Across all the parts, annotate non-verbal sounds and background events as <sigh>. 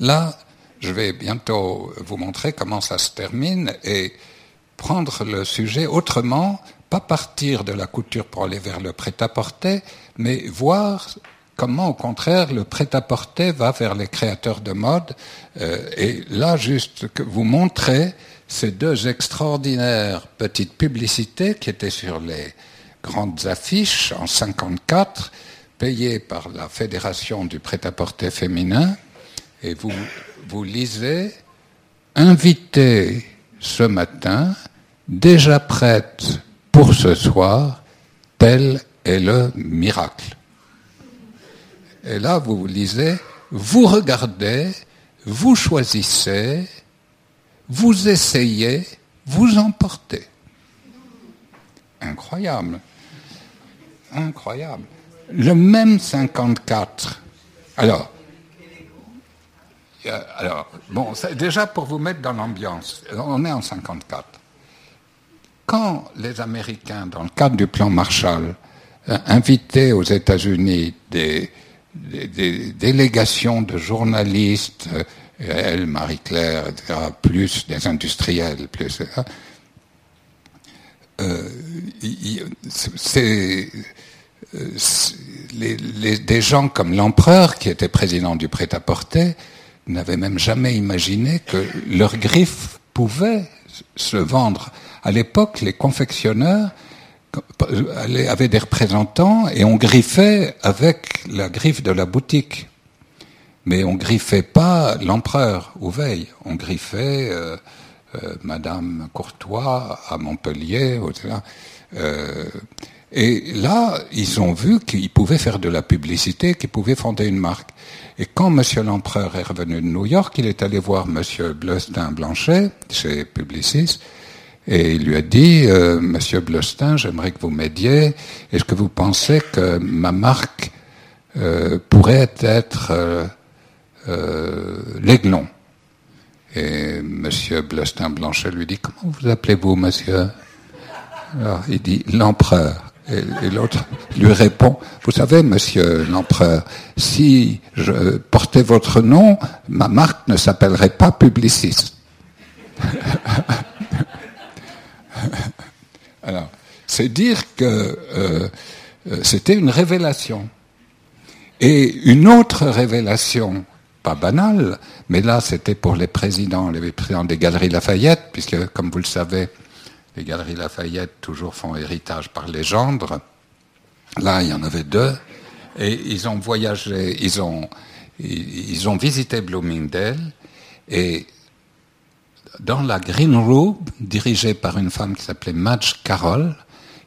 là, je vais bientôt vous montrer comment ça se termine et prendre le sujet autrement, pas partir de la couture pour aller vers le prêt-à-porter, mais voir comment au contraire le prêt-à-porter va vers les créateurs de mode. Euh, et là, juste que vous montrer ces deux extraordinaires petites publicités qui étaient sur les grandes affiches en 54, payées par la Fédération du prêt-à-porter féminin. Et vous, vous lisez, invité ce matin, déjà prête pour ce soir, tel est le miracle. Et là, vous lisez, vous regardez, vous choisissez, vous essayez, vous emportez. Incroyable. Incroyable. Le même 54. Alors, alors bon, déjà pour vous mettre dans l'ambiance, on est en 54. Quand les Américains, dans le cadre du plan Marshall, euh, invitaient aux États-Unis des, délégations de journalistes, euh, elle, Marie-Claire, plus des industriels, plus. Euh, des gens comme l'empereur, qui était président du prêt-à-porter, n'avaient même jamais imaginé que leurs griffes pouvaient se vendre. À l'époque, les confectionneurs avaient des représentants et on griffait avec la griffe de la boutique. Mais on griffait pas l'empereur ou veille, on griffait euh, euh, Madame Courtois à Montpellier, etc. Euh, et là, ils ont vu qu'ils pouvaient faire de la publicité, qu'ils pouvaient fonder une marque. Et quand Monsieur l'empereur est revenu de New York, il est allé voir Monsieur Blestin Blanchet chez Publicis et il lui a dit, euh, Monsieur Blestin, j'aimerais que vous m'aidiez. Est-ce que vous pensez que ma marque euh, pourrait être euh, euh l'aiglon? Et Monsieur Blestin Blanchet lui dit, comment vous appelez-vous, Monsieur? Alors, il dit l'empereur. Et, l'autre lui répond, vous savez, monsieur l'empereur, si je portais votre nom, ma marque ne s'appellerait pas Publicis. <laughs> Alors, c'est dire que euh, euh, c'était une révélation. Et une autre révélation, pas banale, mais là c'était pour les présidents, les présidents des galeries Lafayette, puisque comme vous le savez, les galeries Lafayette toujours font héritage par les gendres. Là, il y en avait deux, et ils ont voyagé, ils ont, ils ont visité Bloomingdale, et dans la Green Room, dirigée par une femme qui s'appelait Madge Carroll,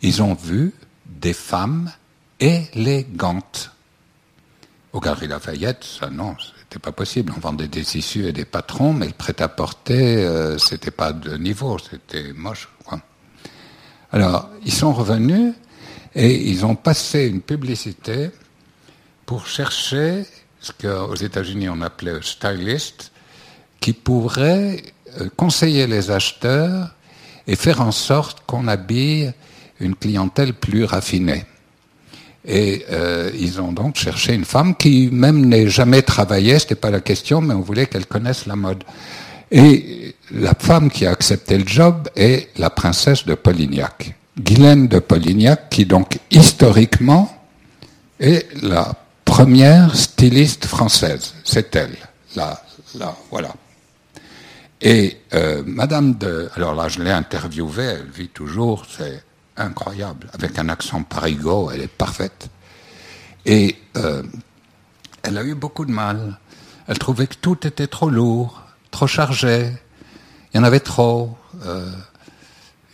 ils ont vu des femmes élégantes. Au Galeries Lafayette, ça non, c'était pas possible. On vendait des issues et des patrons, mais le prêt-à-porter, euh, c'était pas de niveau, c'était moche. Quoi. Alors, ils sont revenus et ils ont passé une publicité pour chercher ce qu'aux États-Unis on appelait stylist, qui pourrait euh, conseiller les acheteurs et faire en sorte qu'on habille une clientèle plus raffinée. Et euh, ils ont donc cherché une femme qui même n'ait jamais travaillé, c'était pas la question, mais on voulait qu'elle connaisse la mode. Et la femme qui a accepté le job est la princesse de Polignac, Guylaine de Polignac, qui donc historiquement est la première styliste française. C'est elle. Là, là, voilà. Et euh, Madame de... Alors là, je l'ai interviewée, elle vit toujours, c'est incroyable. Avec un accent parigot, elle est parfaite. Et euh, elle a eu beaucoup de mal. Elle trouvait que tout était trop lourd, trop chargé. Il y en avait trop. Euh,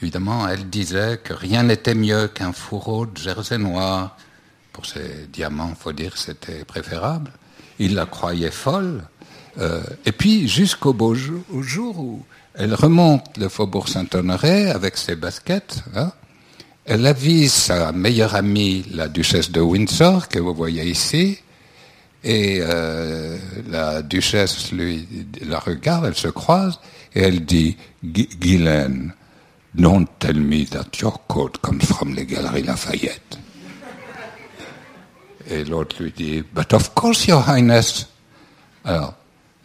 évidemment, elle disait que rien n'était mieux qu'un fourreau de jersey noir. Pour ses diamants, faut dire, c'était préférable. Il la croyait folle. Euh, et puis jusqu'au beau jour, où elle remonte le faubourg Saint-Honoré avec ses baskets, hein, elle avise sa meilleure amie, la duchesse de Windsor, que vous voyez ici, et euh, la duchesse lui la regarde, elle se croise, et elle dit, Guylaine, don't tell me that your coat comes from les Galeries Lafayette. Et l'autre lui dit, but of course, your highness. Alors,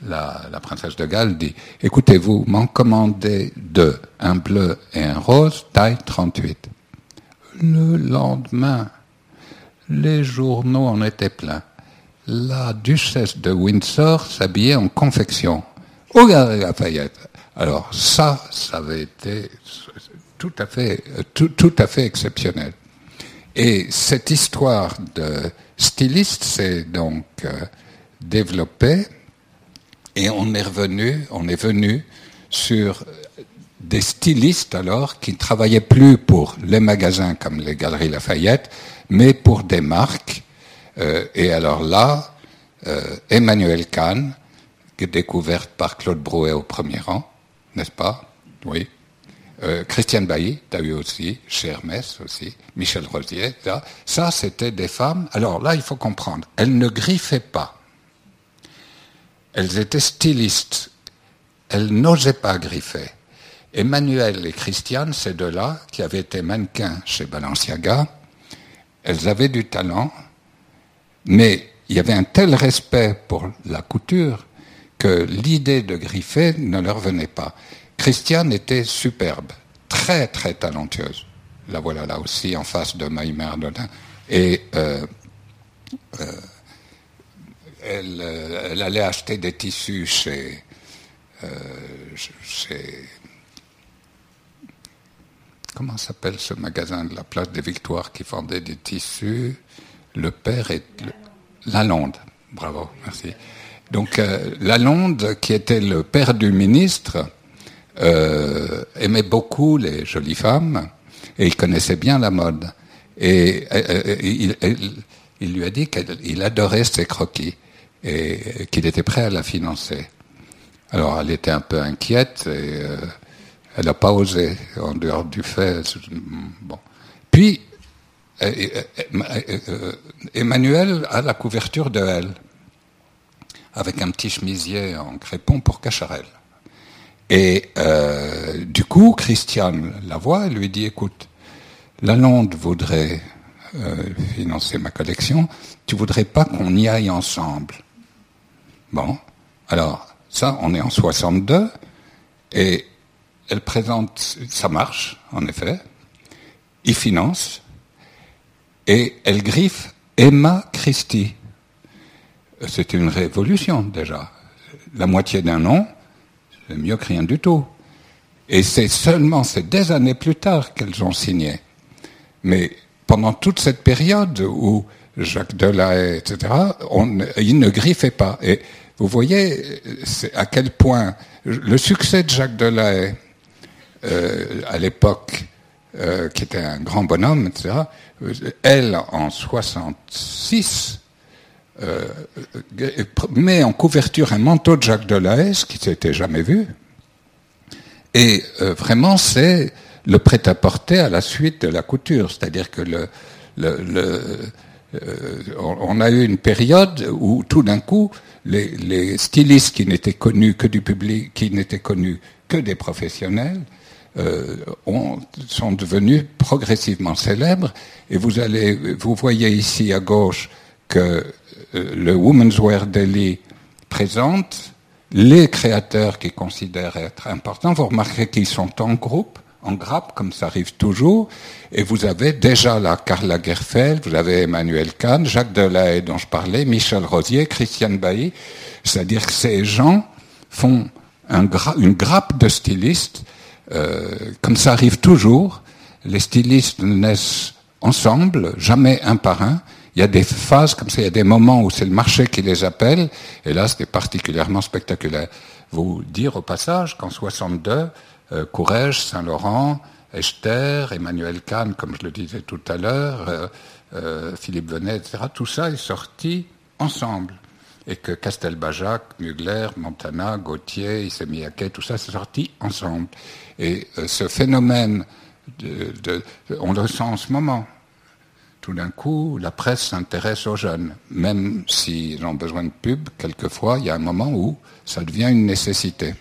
la, la princesse de Galles dit, écoutez, vous m'en commandez deux, un bleu et un rose, taille 38. Le lendemain, les journaux en étaient pleins. La duchesse de Windsor s'habillait en confection. Au Galerie Lafayette. Alors ça, ça avait été tout à fait, tout, tout à fait exceptionnel. Et cette histoire de styliste s'est donc euh, développée et on est revenu, on est venu sur des stylistes alors qui ne travaillaient plus pour les magasins comme les Galeries Lafayette, mais pour des marques. Euh, et alors là, euh, Emmanuel Kahn, découverte par Claude Brouet au premier rang, n'est-ce pas? Oui. Euh, Christiane Bailly, tu as eu aussi, chez Hermès aussi, Michel Rosier, ça, ça c'était des femmes. Alors là, il faut comprendre, elles ne griffaient pas. Elles étaient stylistes. Elles n'osaient pas griffer. Emmanuel et Christiane, ces deux-là, qui avaient été mannequins chez Balenciaga, elles avaient du talent, mais il y avait un tel respect pour la couture que l'idée de griffer ne leur venait pas. Christiane était superbe, très très talentueuse. La voilà là aussi en face de Maïmer Ardodin. Et euh, euh, elle, euh, elle, allait acheter des tissus chez comment s'appelle ce magasin de la place des Victoires qui vendait des tissus? Le père et Lalonde. Bravo, merci. Donc euh, Lalonde, qui était le père du ministre, euh, aimait beaucoup les jolies femmes et il connaissait bien la mode. Et euh, il, il, lui a dit qu'il adorait ses croquis et qu'il était prêt à la financer. Alors elle était un peu inquiète et elle n'a pas osé en dehors du fait. Bon. Puis Emmanuel a la couverture de elle avec un petit chemisier en crépon pour Cacharel. Et euh, du coup, Christiane la voit et lui dit, écoute, Lalonde voudrait euh, financer ma collection, tu voudrais pas qu'on y aille ensemble? Bon, alors ça, on est en 62, et elle présente, ça marche, en effet, il finance, et elle griffe Emma Christie c'était une révolution déjà. La moitié d'un nom, c'est mieux que rien du tout. Et c'est seulement, c'est des années plus tard qu'elles ont signé. Mais pendant toute cette période où Jacques Delahaye, etc., on, il ne griffait pas. Et vous voyez à quel point le succès de Jacques Delahaye, euh, à l'époque, euh, qui était un grand bonhomme, etc., elle, en 66, euh, met en couverture un manteau de Jacques Delahaye, qui s'était jamais vu. Et euh, vraiment, c'est le prêt-à-porter à la suite de la couture. C'est-à-dire que le, le, le euh, on a eu une période où tout d'un coup, les, les, stylistes qui n'étaient connus que du public, qui n'étaient connus que des professionnels, euh, ont, sont devenus progressivement célèbres. Et vous allez, vous voyez ici à gauche que euh, le Women's Wear Daily présente les créateurs qui considèrent être importants. Vous remarquerez qu'ils sont en groupe, en grappe, comme ça arrive toujours. Et vous avez déjà là Carla Gerfeld, vous avez Emmanuel Kahn, Jacques Delahaye dont je parlais, Michel Rosier, Christiane Bailly. C'est-à-dire que ces gens font un une grappe de stylistes, comme ça arrive toujours. Les stylistes naissent ensemble, jamais un par un. Il y a des phases comme ça, il y a des moments où c'est le marché qui les appelle, et là c'était particulièrement spectaculaire. Vous dire au passage qu'en 62, euh, Courrèges, Saint-Laurent, Echter, Emmanuel Kahn, comme je le disais tout à l'heure, euh, euh, Philippe Venet, etc., tout ça est sorti ensemble. Et que Castelbajac, Mugler, Montana, Gauthier, Issey tout ça, c'est sorti ensemble. Et euh, ce phénomène, de, on le sent en ce moment tout d'un coup, la presse s'intéresse aux jeunes. Même s'ils ont besoin de pub, quelquefois, il y a un moment où ça devient une nécessité.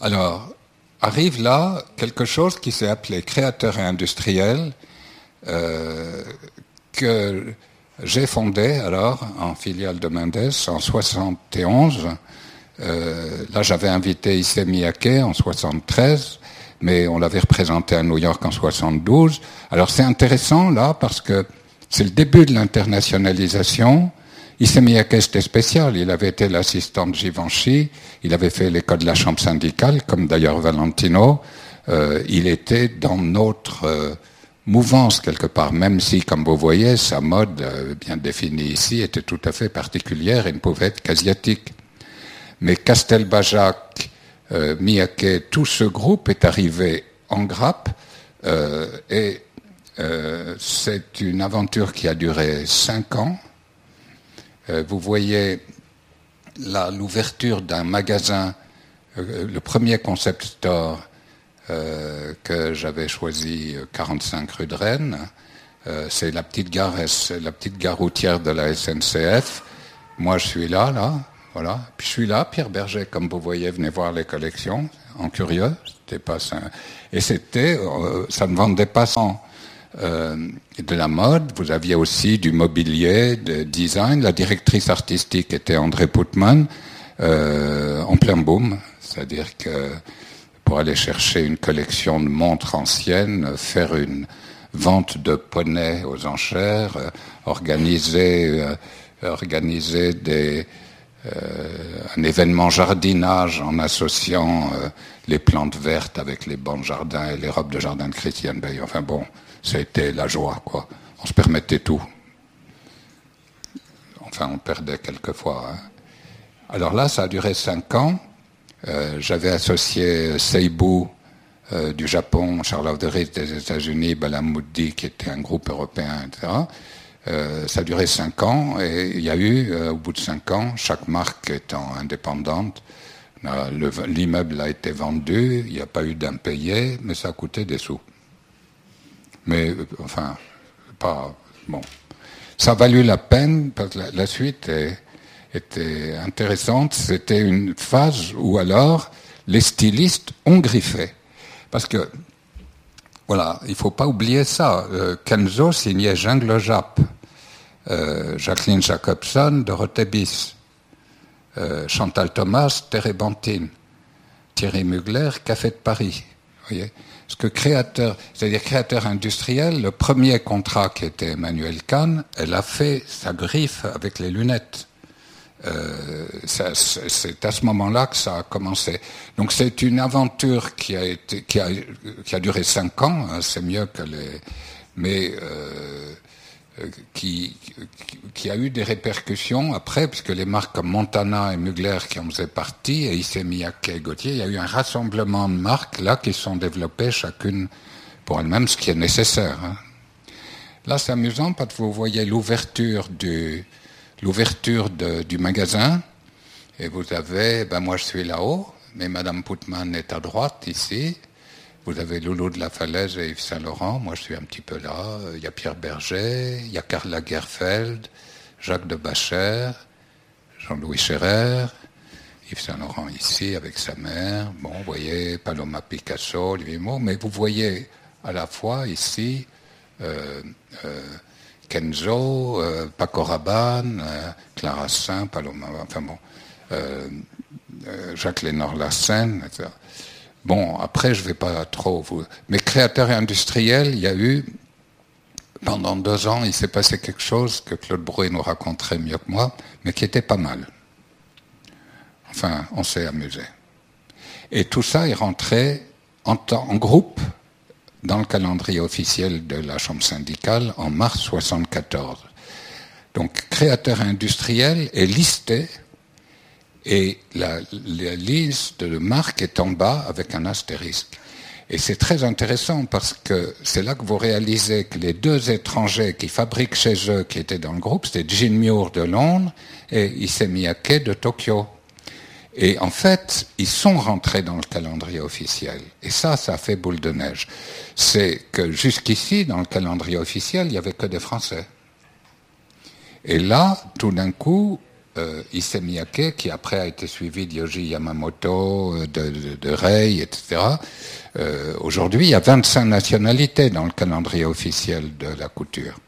Alors, arrive là quelque chose qui s'est appelé créateur et industriel, que j'ai fondé alors en filiale de Mendes en 71. Euh, là, j'avais invité Issey Miyake en 73, mais on l'avait représenté à New York en 72. Alors c'est intéressant là parce que c'est le début de l'internationalisation. Issey Miyake était spécial. Il avait été l'assistant de Givenchy. Il avait fait l'école de la chambre syndicale, comme d'ailleurs Valentino. Euh, il était dans notre euh, mouvance quelque part, même si, comme vous voyez, sa mode, euh, bien définie ici, était tout à fait particulière et ne pouvait être qu'asiatique. Mais Castelbajac, euh, Miyake, tout ce groupe est arrivé en grappe euh, et euh, c'est une aventure qui a duré cinq ans. vous voyez l'ouverture d'un magasin, le premier concept store que j'avais choisi 45 rue de Rennes. Euh, c'est la petite gare, la petite gare routière de la SNCF. Moi, je suis là, là, voilà. Puis je suis là, Pierre Berger, comme vous voyez, venez voir les collections, en curieux. C'était pas ça. Et c'était, euh, ça ne vendait pas sans de la mode. Vous aviez aussi du mobilier, de design. La directrice artistique était André Putman, en plein boom. C'est-à-dire que pour aller chercher une collection de montres anciennes, faire une vente de poneys aux enchères, euh, organiser, euh, organiser des, euh, un événement jardinage en associant les plantes vertes avec les bancs de jardin et les robes de jardin de Christiane Bay. Enfin bon, ça a été la joie, quoi. On se permettait tout. Enfin, on perdait quelquefois. Hein. Alors là, ça a duré cinq ans. Euh, j'avais associé Seibu euh, du Japon, Charles de des États-Unis, Balamoudi qui était un groupe européen, etc. Euh, ça a duré cinq ans et il y a eu, au bout de cinq ans, chaque marque étant indépendante, l'immeuble a été vendu, il n'y a pas eu d'impayé, mais ça a coûté des sous. Mais enfin, pas bon. Ça a valu la peine parce que la suite est était intéressante, c'était une phase où alors les stylistes ont griffé. Parce que, voilà, il faut pas oublier ça. Euh, Kenzo signait Jungle Jap, euh, Jacqueline Jacobson, Dorothée Bis, euh, Chantal Thomas, Térébenthine, Thierry Mugler, Café de Paris. Voyez que créateur, c'est-à-dire créateur industriel, le premier contrat qui était Emmanuel Kahn, elle a fait sa griffe avec les lunettes. Euh, c'est à ce moment-là que ça a commencé. Donc c'est une aventure qui a été, qui a, duré cinq ans. Hein, c'est mieux que les, mais euh, qui, qui, a eu des répercussions après, puisque les marques comme Montana et Mugler qui en faisaient partie, et Issey et Gauthier, il y a eu un rassemblement de marques là qui sont développées chacune pour elles-mêmes, ce qui est nécessaire. Hein. Là, c'est amusant parce que vous voyez l'ouverture du l'ouverture du magasin. Et vous avez, ben moi je suis là-haut, mais Madame Putman est à droite ici. Vous avez Loulou de la Falaise et Yves Saint-Laurent. Moi je suis un petit peu là. Il y a Pierre Berger, il y a Karl Lagerfeld, Jacques de Bacher, Jean-Louis Scherer, Yves Saint-Laurent ici avec sa mère. Bon, vous voyez Paloma Picasso, Olivier mais vous voyez à la fois ici euh, euh, Kenzo, euh, Paco Rabanne, euh, Clara Saint, Paloma, enfin bon, euh, Jacques Lénore-Lassen, etc. Bon, après, je ne vais pas trop vous... Mais créateur et industriel, il y a eu, pendant deux ans, il s'est passé quelque chose que Claude Brouet nous raconterait mieux que moi, mais qui était pas mal. Enfin, on s'est amusé. Et tout ça est rentré en, en groupe dans le calendrier officiel de la Chambre syndicale en mars 1974. Donc, créateur industriel est listé et la, liste de marque est en bas avec un astérisque. Et c'est très intéressant parce que c'est là que vous réalisez que les deux étrangers qui fabriquent chez eux, qui étaient dans le groupe, c'était Jin Muir de Londres et Issey Miyake de Tokyo. Et en fait, ils sont rentrés dans le calendrier officiel. Et ça, ça a fait boule de neige. C'est que jusqu'ici, dans le calendrier officiel, il n'y avait que des Français. Et là, tout d'un coup, euh, Issey Miyake, qui après a été suivi d'Yoji Yamamoto, euh, de, de, Rei, etc., euh, aujourd'hui, il y a 25 nationalités dans le calendrier officiel de la couture.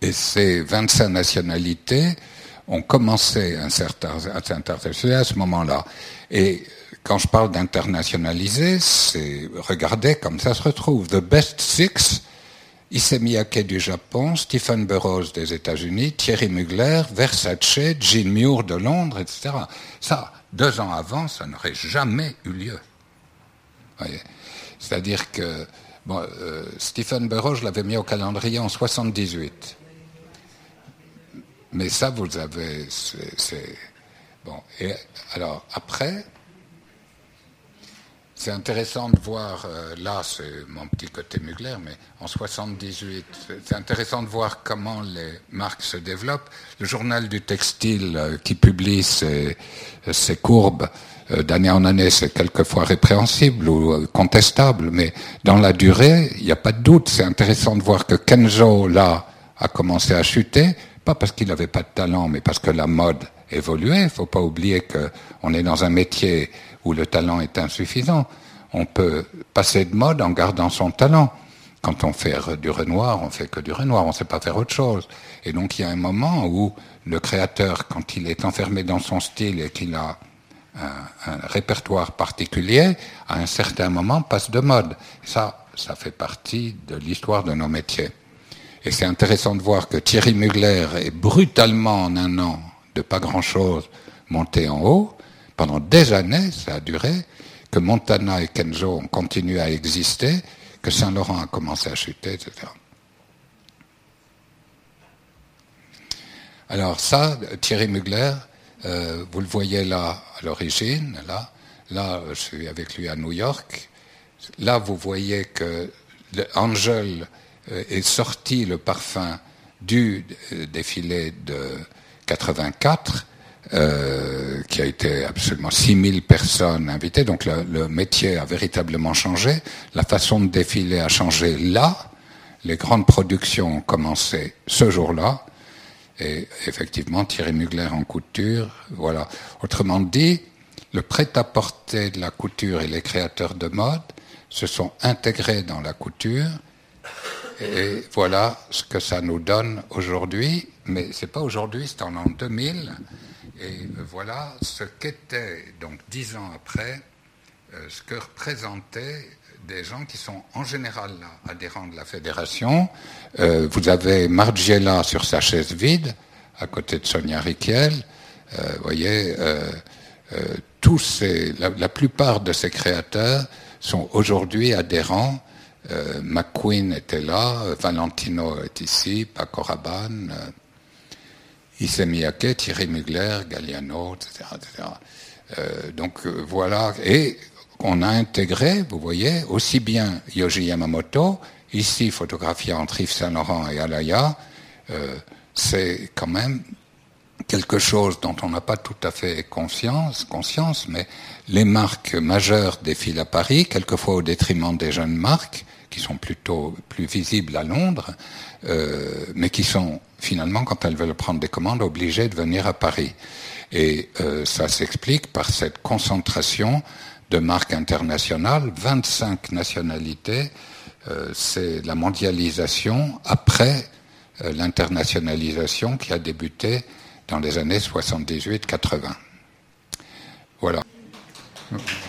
Et ces 25 nationalités ont commencé un certain, à s'internationaliser à ce moment-là. Et quand je parle d'internationaliser, c'est regarder comme ça se retrouve. The best six, Issey du Japon, Stephen Burroughs des États-Unis, Thierry Mugler, Versace, Jean Muir de Londres, etc. Ça, deux ans avant, ça n'aurait jamais eu lieu. C'est-à-dire que euh, Stephen Burroughs, je l'avais mis au calendrier en 78. Mais ça, vous avez. Bon. Et alors, après, c'est intéressant de voir, euh, là c'est mon petit côté Mugler, mais en 78, c'est intéressant de voir comment les marques se développent. Le journal du textile euh, qui publie ces courbes euh, d'année en année, c'est quelquefois répréhensible ou contestable, mais dans la durée, il n'y a pas de doute. C'est intéressant de voir que Kenzo, là, a commencé à chuter, pas parce qu'il n'avait pas de talent, mais parce que la mode évoluait. Il faut pas oublier qu'on est dans un métier où le talent est insuffisant. On peut passer de mode en gardant son talent. Quand on fait du Renoir, on fait que du Renoir, on ne sait pas faire autre chose. Et donc il y a un moment où le créateur, quand il est enfermé dans son style et qu'il a un, répertoire particulier, à un certain moment passe de mode. Ça, ça fait partie de l'histoire de nos métiers. Et c'est intéressant de voir que Thierry Mugler est brutalement en un an, de pas grand-chose, monté en haut. Pendant des années, ça a duré, que Montana et Kenzo ont continué à exister, que Saint-Laurent a commencé à chuter, etc. Alors ça, Thierry Mugler, euh, vous le voyez là à l'origine, là, là je suis avec lui à New York. Là, vous voyez que Angel est sorti le parfum du euh, défilé de 84, euh, qui a été absolument 6000 personnes invitées. Donc le, le, métier a véritablement changé. La façon de défiler a changé là. Les grandes productions ont commencé ce jour-là. Et effectivement, Thierry Mugler en couture, voilà. Autrement dit, le prêt-à-porter de la couture et les créateurs de mode se sont intégrés dans la couture et voilà ce que ça nous donne aujourd'hui, mais c'est pas aujourd'hui, c'est en l'an 2000. Et voilà ce qu'était, donc dix ans après, euh, ce que représentaient des gens qui sont en général là, adhérents de la fédération. Euh, vous avez Margiela sur sa chaise vide, à côté de Sonia Riquel. Euh, vous voyez, tous ces, la, plupart de ces créateurs sont aujourd'hui adhérents euh, McQueen était là, Valentino est ici, Paco Rabanne, euh, Thierry Mugler, Galliano, etc. etc. Euh, donc voilà, et on a intégré, vous voyez, aussi bien Yoji Yamamoto, ici photographié entre Yves Saint-Laurent et Alaya, c'est quand même quelque chose dont on n'a pas tout à fait conscience, conscience, mais les marques majeures défilent à Paris, quelquefois au détriment des jeunes marques, qui sont plutôt plus visibles à Londres, euh, mais qui sont finalement, quand elles veulent prendre des commandes, obligées de venir à Paris. Et euh, ça s'explique par cette concentration de marques internationales, 25 nationalités, euh, c'est la mondialisation après l'internationalisation qui a débuté dans les années 78-80. Okay.